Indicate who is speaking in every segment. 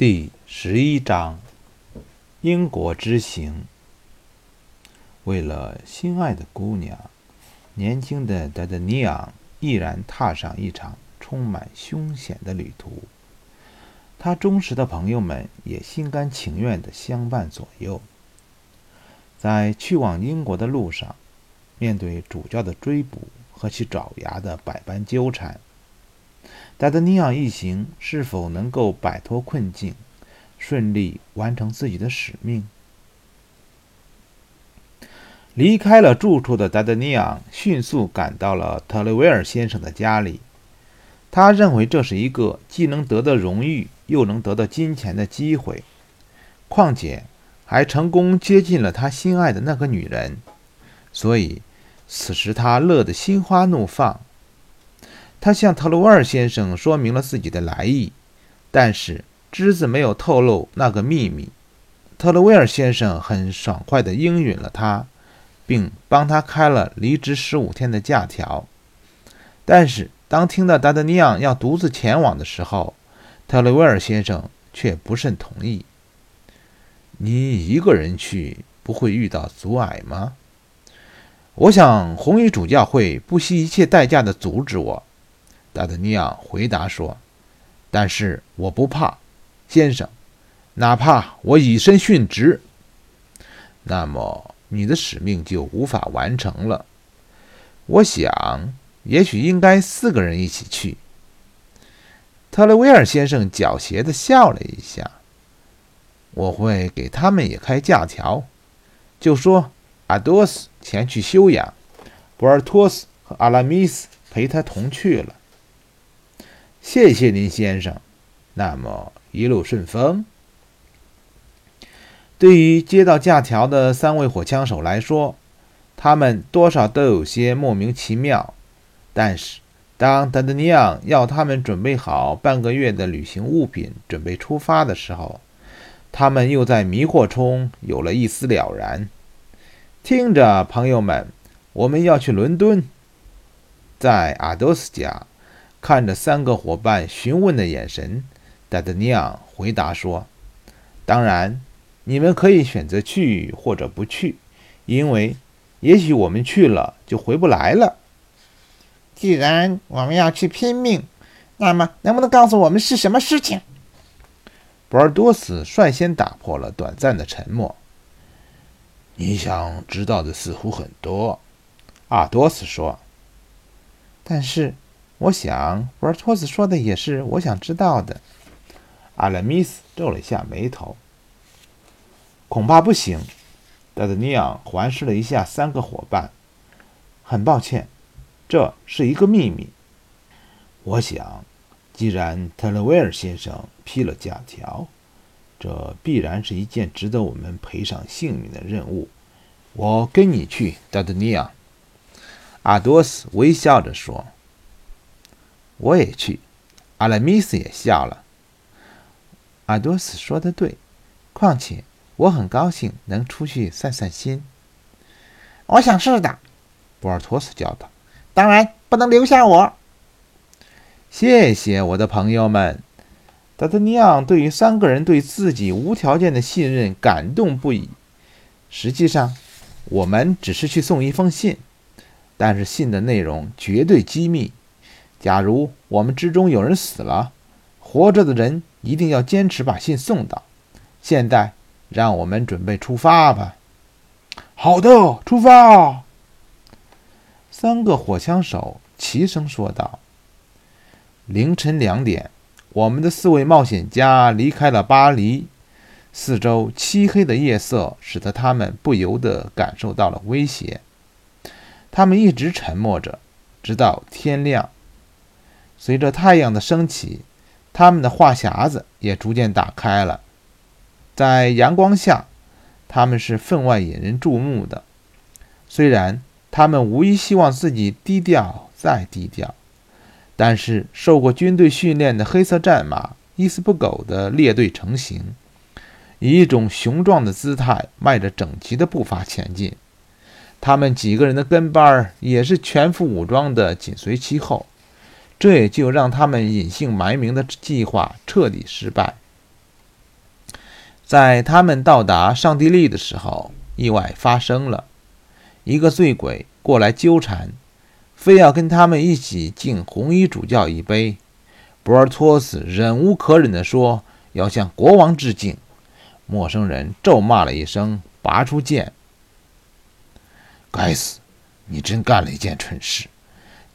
Speaker 1: 第十一章：英国之行。为了心爱的姑娘，年轻的德德尼昂毅然踏上一场充满凶险的旅途。他忠实的朋友们也心甘情愿地相伴左右。在去往英国的路上，面对主教的追捕和其爪牙的百般纠缠。达德尼昂一行是否能够摆脱困境，顺利完成自己的使命？离开了住处的达德尼昂迅速赶到了特雷维尔先生的家里。他认为这是一个既能得到荣誉又能得到金钱的机会，况且还成功接近了他心爱的那个女人，所以此时他乐得心花怒放。他向特鲁维尔先生说明了自己的来意，但是只字没有透露那个秘密。特鲁维尔先生很爽快地应允了他，并帮他开了离职十五天的假条。但是当听到达德尼昂要独自前往的时候，特鲁维尔先生却不甚同意。你一个人去不会遇到阻碍吗？我想红衣主教会不惜一切代价地阻止我。达德尼昂回答说：“但是我不怕，先生，哪怕我以身殉职，那么你的使命就无法完成了。我想，也许应该四个人一起去。”特雷维尔先生狡黠地笑了一下：“我会给他们也开假条，就说阿多斯前去休养，博尔托斯和阿拉米斯陪他同去了。”谢谢您，先生。那么一路顺风。对于接到假条的三位火枪手来说，他们多少都有些莫名其妙。但是，当达德尼昂要他们准备好半个月的旅行物品，准备出发的时候，他们又在迷惑中有了一丝了然。听着，朋友们，我们要去伦敦，在阿多斯家。看着三个伙伴询问的眼神，戴德尼昂回答说：“当然，你们可以选择去或者不去，因为也许我们去了就回不来了。
Speaker 2: 既然我们要去拼命，那么能不能告诉我们是什么事情？”
Speaker 1: 博尔多斯率先打破了短暂的沉默：“你想知道的似乎很多。”阿多斯说：“
Speaker 2: 但是。”我想，博尔托斯说的也是我想知道的。
Speaker 1: 阿拉米斯皱了一下眉头。恐怕不行。达德尼昂环视了一下三个伙伴。很抱歉，这是一个秘密。我想，既然特勒维尔先生批了假条，这必然是一件值得我们赔上性命的任务。我跟你去，达德尼昂。阿多斯微笑着说。我也去，阿拉米斯也笑了。
Speaker 2: 阿多斯说的对，况且我很高兴能出去散散心。
Speaker 3: 我想是的，
Speaker 1: 博尔托斯叫道。
Speaker 3: 当然不能留下我。
Speaker 1: 谢谢我的朋友们。达德尼昂对于三个人对自己无条件的信任感动不已。实际上，我们只是去送一封信，但是信的内容绝对机密。假如我们之中有人死了，活着的人一定要坚持把信送到。现在，让我们准备出发吧。
Speaker 4: 好的，出发！
Speaker 1: 三个火枪手齐声说道。凌晨两点，我们的四位冒险家离开了巴黎。四周漆黑的夜色使得他们不由得感受到了威胁。他们一直沉默着，直到天亮。随着太阳的升起，他们的话匣子也逐渐打开了。在阳光下，他们是分外引人注目的。虽然他们无疑希望自己低调再低调，但是受过军队训练的黑色战马一丝不苟地列队成行，以一种雄壮的姿态迈着整齐的步伐前进。他们几个人的跟班儿也是全副武装地紧随其后。这也就让他们隐姓埋名的计划彻底失败。在他们到达上帝利的时候，意外发生了，一个醉鬼过来纠缠，非要跟他们一起敬红衣主教一杯。博尔托斯忍无可忍地说：“要向国王致敬。”陌生人咒骂了一声，拔出剑。
Speaker 2: 该死！你真干了一件蠢事，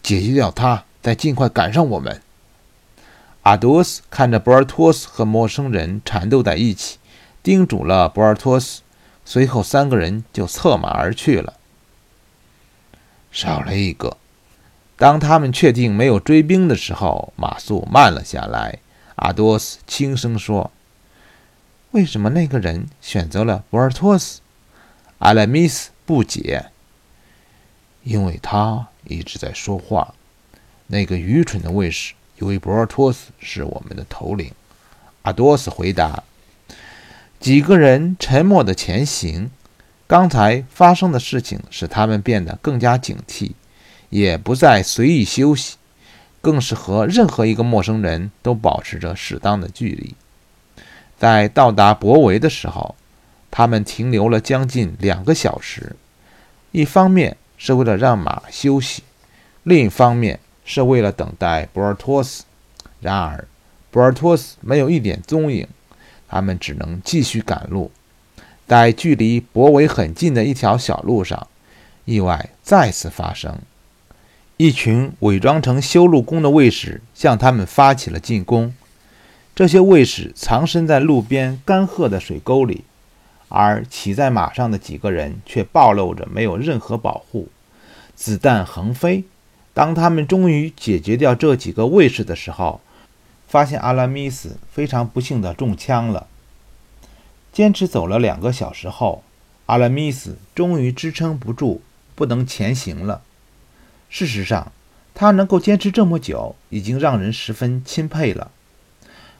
Speaker 2: 解决掉他，再尽快赶上我们。
Speaker 1: 阿多斯看着博尔托斯和陌生人缠斗在一起，叮嘱了博尔托斯。随后，三个人就策马而去了。
Speaker 2: 少了一个。
Speaker 1: 当他们确定没有追兵的时候，马速慢了下来。阿多斯轻声说：“
Speaker 2: 为什么那个人选择了博尔托斯？”
Speaker 1: 阿莱米斯不解：“
Speaker 2: 因为他一直在说话。那个愚蠢的卫士以为博尔托斯是我们的头领。”
Speaker 1: 阿多斯回答。几个人沉默地前行。刚才发生的事情使他们变得更加警惕。也不再随意休息，更是和任何一个陌生人都保持着适当的距离。在到达博维的时候，他们停留了将近两个小时。一方面是为了让马休息，另一方面是为了等待博尔托斯。然而，博尔托斯没有一点踪影，他们只能继续赶路。在距离博维很近的一条小路上，意外再次发生。一群伪装成修路工的卫士向他们发起了进攻。这些卫士藏身在路边干涸的水沟里，而骑在马上的几个人却暴露着没有任何保护，子弹横飞。当他们终于解决掉这几个卫士的时候，发现阿拉米斯非常不幸的中枪了。坚持走了两个小时后，阿拉米斯终于支撑不住，不能前行了。事实上，他能够坚持这么久，已经让人十分钦佩了。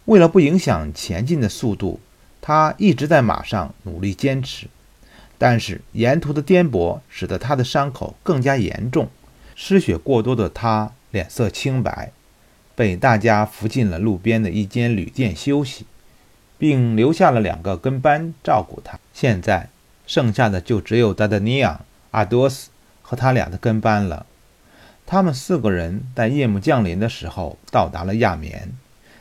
Speaker 1: 为了不影响前进的速度，他一直在马上努力坚持。但是沿途的颠簸使得他的伤口更加严重，失血过多的他脸色青白，被大家扶进了路边的一间旅店休息，并留下了两个跟班照顾他。现在剩下的就只有达达尼昂、阿多斯和他俩的跟班了。他们四个人在夜幕降临的时候到达了亚眠，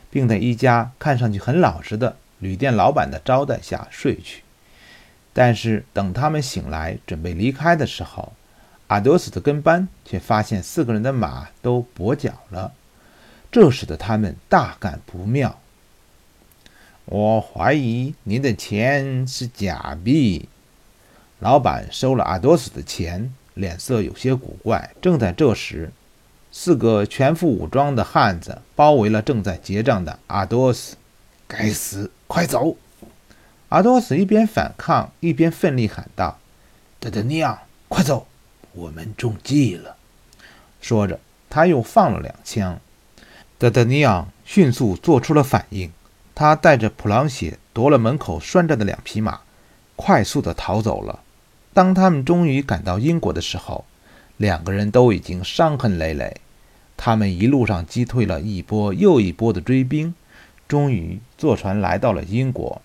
Speaker 1: 并在一家看上去很老实的旅店老板的招待下睡去。但是等他们醒来准备离开的时候，阿多斯的跟班却发现四个人的马都跛脚了，这使得他们大感不妙。
Speaker 2: 我怀疑你的钱是假币。
Speaker 1: 老板收了阿多斯的钱。脸色有些古怪。正在这时，四个全副武装的汉子包围了正在结账的阿多斯。
Speaker 2: 该死，快走！
Speaker 1: 阿多斯一边反抗，一边奋力喊道：“
Speaker 2: 德德尼昂，快走！我们中计了！”
Speaker 1: 说着，他又放了两枪。德德尼昂迅速做出了反应，他带着普朗雪夺了门口拴着的两匹马，快速地逃走了。当他们终于赶到英国的时候，两个人都已经伤痕累累。他们一路上击退了一波又一波的追兵，终于坐船来到了英国。